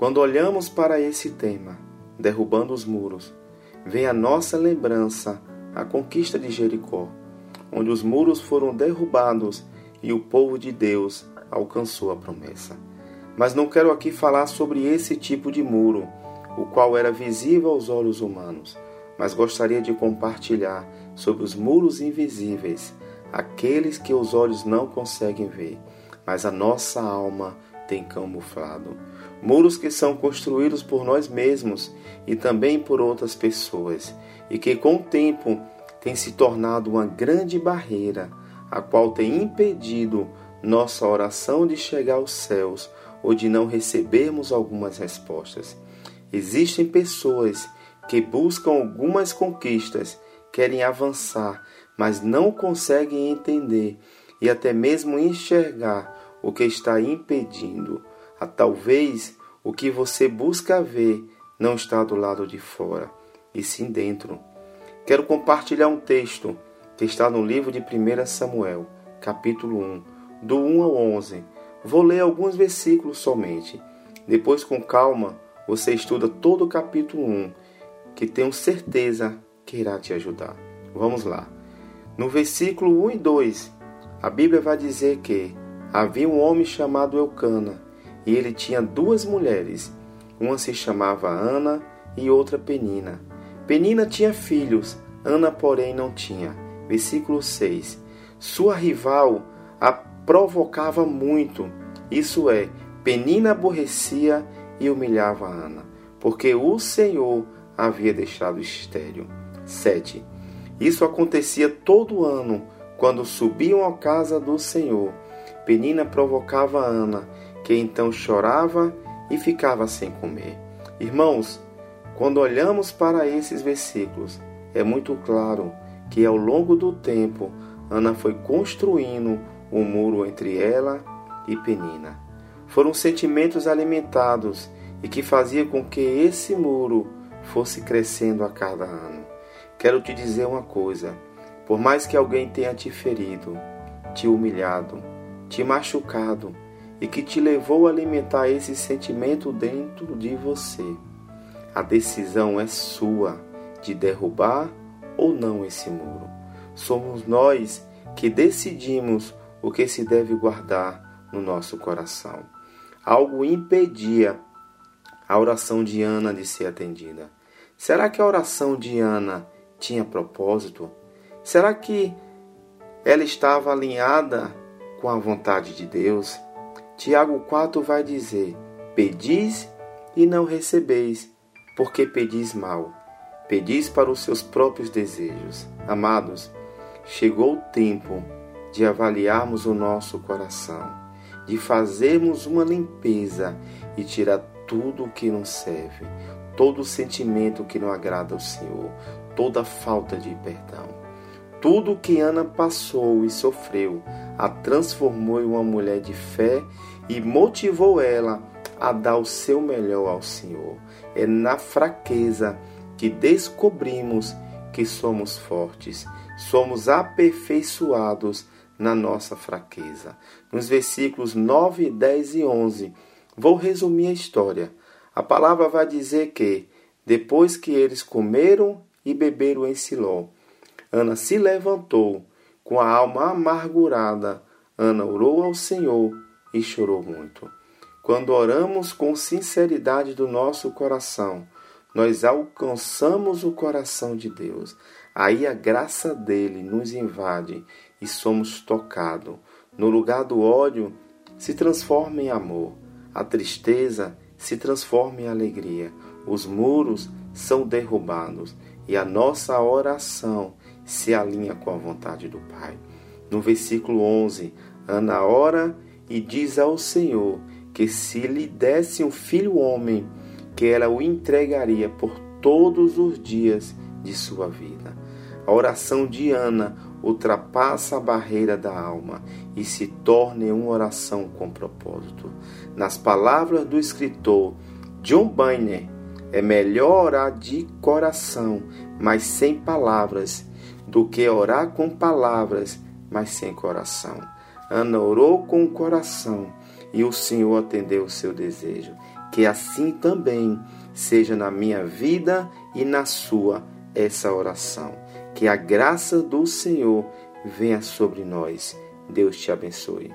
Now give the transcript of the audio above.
Quando olhamos para esse tema, derrubando os muros, vem a nossa lembrança a conquista de Jericó, onde os muros foram derrubados e o povo de Deus alcançou a promessa. Mas não quero aqui falar sobre esse tipo de muro, o qual era visível aos olhos humanos, mas gostaria de compartilhar sobre os muros invisíveis, aqueles que os olhos não conseguem ver, mas a nossa alma tem camuflado. Muros que são construídos por nós mesmos e também por outras pessoas, e que com o tempo têm se tornado uma grande barreira, a qual tem impedido nossa oração de chegar aos céus ou de não recebermos algumas respostas. Existem pessoas que buscam algumas conquistas, querem avançar, mas não conseguem entender e até mesmo enxergar o que está impedindo. A talvez o que você busca ver não está do lado de fora, e sim dentro. Quero compartilhar um texto que está no livro de 1 Samuel, capítulo 1, do 1 ao 11 Vou ler alguns versículos somente. Depois, com calma, você estuda todo o capítulo 1, que tenho certeza que irá te ajudar. Vamos lá. No versículo 1 e 2, a Bíblia vai dizer que havia um homem chamado Eucana, e ele tinha duas mulheres. Uma se chamava Ana e outra Penina. Penina tinha filhos, Ana, porém, não tinha. Versículo 6. Sua rival a provocava muito, isso é, Penina aborrecia e humilhava Ana, porque o Senhor havia deixado estéril. 7. Isso acontecia todo ano, quando subiam à casa do Senhor. Penina provocava Ana, que então chorava e ficava sem comer. Irmãos, quando olhamos para esses versículos, é muito claro que ao longo do tempo Ana foi construindo um muro entre ela e Penina. Foram sentimentos alimentados e que fazia com que esse muro fosse crescendo a cada ano. Quero te dizer uma coisa: por mais que alguém tenha te ferido, te humilhado, te machucado e que te levou a alimentar esse sentimento dentro de você, a decisão é sua de derrubar ou não esse muro. Somos nós que decidimos o que se deve guardar no nosso coração. Algo impedia a oração de Ana de ser atendida. Será que a oração de Ana tinha propósito? Será que ela estava alinhada com a vontade de Deus? Tiago 4 vai dizer: Pedis e não recebeis, porque pedis mal. Pedis para os seus próprios desejos. Amados, chegou o tempo de avaliarmos o nosso coração, de fazermos uma limpeza e tirar tudo o que não serve, todo sentimento que não agrada ao Senhor, toda falta de perdão. Tudo o que Ana passou e sofreu a transformou em uma mulher de fé e motivou ela a dar o seu melhor ao Senhor. É na fraqueza que descobrimos que somos fortes, somos aperfeiçoados na nossa fraqueza. Nos versículos 9, 10 e 11, vou resumir a história. A palavra vai dizer que, depois que eles comeram e beberam em Siló, Ana se levantou com a alma amargurada. Ana orou ao Senhor e chorou muito. Quando oramos com sinceridade do nosso coração, nós alcançamos o coração de Deus. Aí a graça dele nos invade e somos tocados. No lugar do ódio, se transforma em amor. A tristeza se transforma em alegria. Os muros são derrubados e a nossa oração se alinha com a vontade do Pai. No versículo 11, Ana ora e diz ao Senhor que se lhe desse um filho homem, que ela o entregaria por todos os dias de sua vida. A oração de Ana ultrapassa a barreira da alma e se torna uma oração com propósito. Nas palavras do escritor John Bunyan, é melhor orar de coração, mas sem palavras, do que orar com palavras, mas sem coração. Ana orou com o coração e o Senhor atendeu o seu desejo. Que assim também seja na minha vida e na sua essa oração. Que a graça do Senhor venha sobre nós. Deus te abençoe.